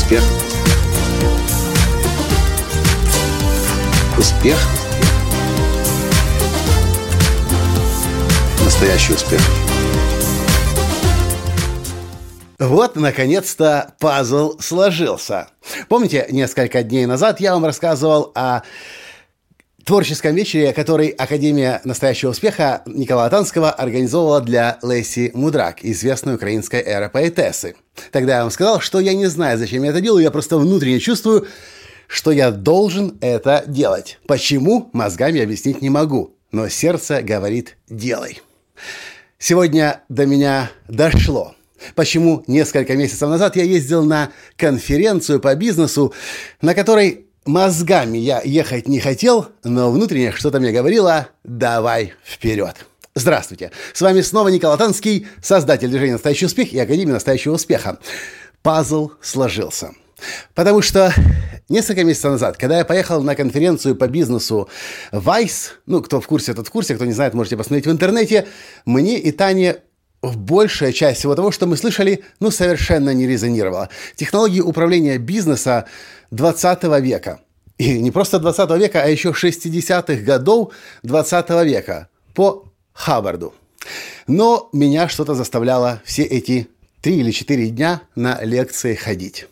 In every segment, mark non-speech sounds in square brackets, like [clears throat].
Успех. Успех. Настоящий успех. Вот, наконец-то, пазл сложился. Помните, несколько дней назад я вам рассказывал о творческом вечере, который Академия настоящего успеха Николая Танского организовала для Леси Мудрак, известной украинской эропоэтессы. Тогда я вам сказал, что я не знаю, зачем я это делаю, я просто внутренне чувствую, что я должен это делать. Почему, мозгами объяснить не могу, но сердце говорит «делай». Сегодня до меня дошло – Почему несколько месяцев назад я ездил на конференцию по бизнесу, на которой мозгами я ехать не хотел, но внутренне что-то мне говорило «давай вперед». Здравствуйте! С вами снова Николай Танский, создатель движения «Настоящий успех» и Академии настоящего успеха. Пазл сложился. Потому что несколько месяцев назад, когда я поехал на конференцию по бизнесу Vice, ну, кто в курсе, тот в курсе, кто не знает, можете посмотреть в интернете, мне и Тане большая часть всего того, что мы слышали, ну, совершенно не резонировала. Технологии управления бизнеса 20 века. И не просто 20 века, а еще 60-х годов 20 века по Хаббарду. Но меня что-то заставляло все эти три или четыре дня на лекции ходить.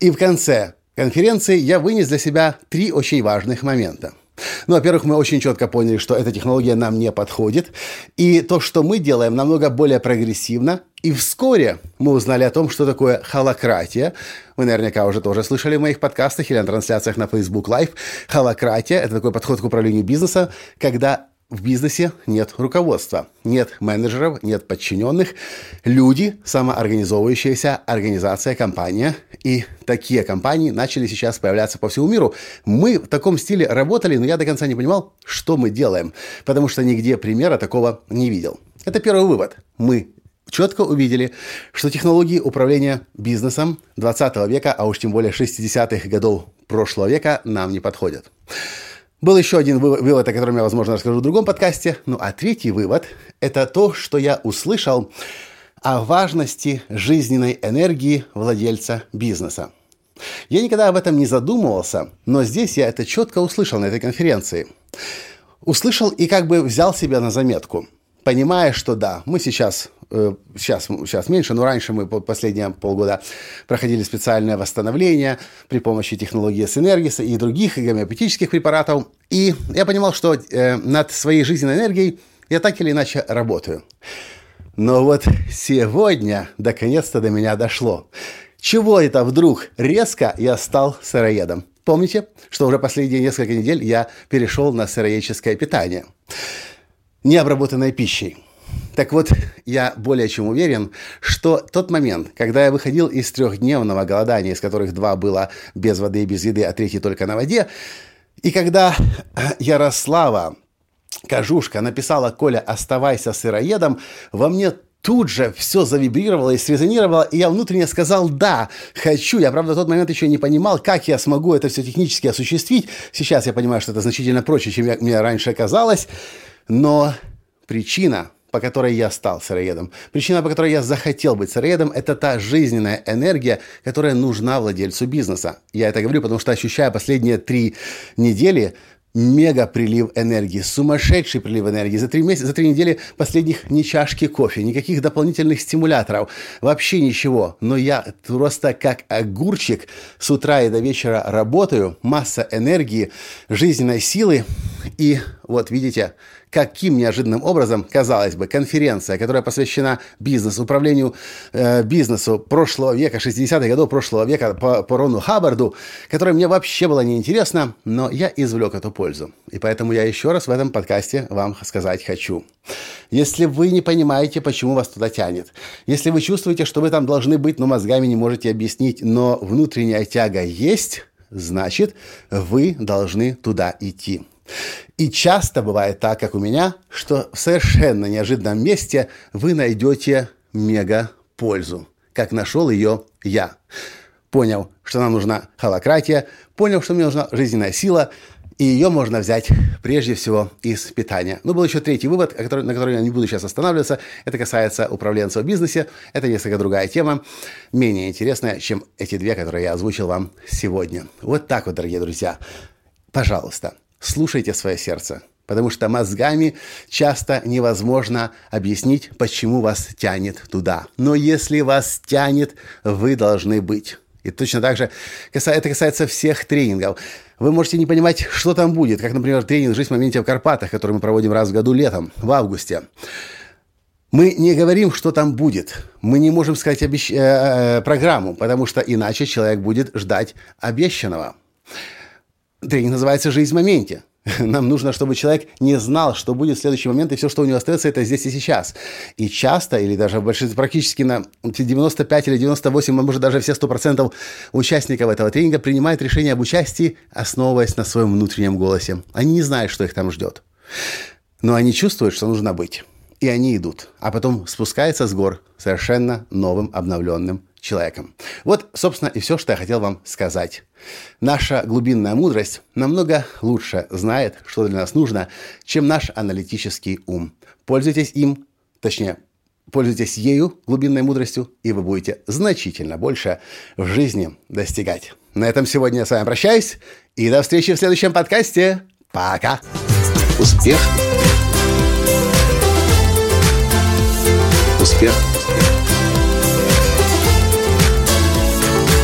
И в конце конференции я вынес для себя три очень важных момента – ну, во-первых, мы очень четко поняли, что эта технология нам не подходит. И то, что мы делаем, намного более прогрессивно. И вскоре мы узнали о том, что такое холократия. Вы наверняка уже тоже слышали в моих подкастах или на трансляциях на Facebook Live. Холократия – это такой подход к управлению бизнеса, когда в бизнесе нет руководства, нет менеджеров, нет подчиненных. Люди – самоорганизовывающаяся организация, компания. И такие компании начали сейчас появляться по всему миру. Мы в таком стиле работали, но я до конца не понимал, что мы делаем, потому что нигде примера такого не видел. Это первый вывод. Мы четко увидели, что технологии управления бизнесом 20 века, а уж тем более 60-х годов прошлого века нам не подходят. Был еще один вывод, о котором я, возможно, расскажу в другом подкасте. Ну а третий вывод – это то, что я услышал о важности жизненной энергии владельца бизнеса. Я никогда об этом не задумывался, но здесь я это четко услышал на этой конференции. Услышал и как бы взял себя на заметку, понимая, что да, мы сейчас сейчас, э, сейчас меньше, но раньше мы последние полгода проходили специальное восстановление при помощи технологии Синергиса и других гомеопатических препаратов. И я понимал, что э, над своей жизненной энергией я так или иначе работаю. Но вот сегодня наконец-то до меня дошло. Чего это вдруг резко я стал сыроедом? Помните, что уже последние несколько недель я перешел на сыроедческое питание, необработанной пищей. Так вот, [laughs] я более чем уверен, что тот момент, когда я выходил из трехдневного голодания, из которых два было без воды и без еды, а третий только на воде, и когда [clears throat] Ярослава Кожушка написала «Коля, оставайся сыроедом», во мне тут же все завибрировало и срезонировало, и я внутренне сказал «да, хочу». Я, правда, в тот момент еще не понимал, как я смогу это все технически осуществить. Сейчас я понимаю, что это значительно проще, чем я, мне раньше казалось, но причина – по которой я стал сыроедом. Причина, по которой я захотел быть сыроедом, это та жизненная энергия, которая нужна владельцу бизнеса. Я это говорю, потому что ощущаю последние три недели мега прилив энергии, сумасшедший прилив энергии. За три месяца, за три недели последних ни чашки кофе, никаких дополнительных стимуляторов, вообще ничего. Но я просто как огурчик с утра и до вечера работаю, масса энергии, жизненной силы. И вот видите, каким неожиданным образом, казалось бы, конференция, которая посвящена бизнесу, управлению э, бизнесу прошлого века, 60-х годов прошлого века по, по Рону Хаббарду, которая мне вообще была неинтересна, но я извлек эту пользу. И поэтому я еще раз в этом подкасте вам сказать хочу. Если вы не понимаете, почему вас туда тянет, если вы чувствуете, что вы там должны быть, но мозгами не можете объяснить, но внутренняя тяга есть, значит, вы должны туда идти. И часто бывает так, как у меня, что в совершенно неожиданном месте вы найдете мега пользу, как нашел ее я. Понял, что нам нужна холократия, понял, что мне нужна жизненная сила, И ее можно взять прежде всего из питания. Ну, был еще третий вывод, на который я не буду сейчас останавливаться. Это касается управленцев в бизнесе. Это несколько другая тема, менее интересная, чем эти две, которые я озвучил вам сегодня. Вот так вот, дорогие друзья. Пожалуйста, слушайте свое сердце. Потому что мозгами часто невозможно объяснить, почему вас тянет туда. Но если вас тянет, вы должны быть. И точно так же это касается всех тренингов. Вы можете не понимать, что там будет, как, например, тренинг «Жизнь в моменте в Карпатах», который мы проводим раз в году летом, в августе. Мы не говорим, что там будет. Мы не можем сказать обещ... э, э, программу, потому что иначе человек будет ждать обещанного. Тренинг называется «Жизнь в моменте». [laughs] Нам нужно, чтобы человек не знал, что будет в следующий момент, и все, что у него остается, это здесь и сейчас. И часто, или даже большинство, практически на 95 или 98, а может даже все 100% участников этого тренинга принимают решение об участии, основываясь на своем внутреннем голосе. Они не знают, что их там ждет. Но они чувствуют, что нужно быть. И они идут. А потом спускаются с гор совершенно новым, обновленным человеком. Вот, собственно, и все, что я хотел вам сказать. Наша глубинная мудрость намного лучше знает, что для нас нужно, чем наш аналитический ум. Пользуйтесь им, точнее, пользуйтесь ею, глубинной мудростью, и вы будете значительно больше в жизни достигать. На этом сегодня я с вами прощаюсь, и до встречи в следующем подкасте. Пока! Успех! Успех!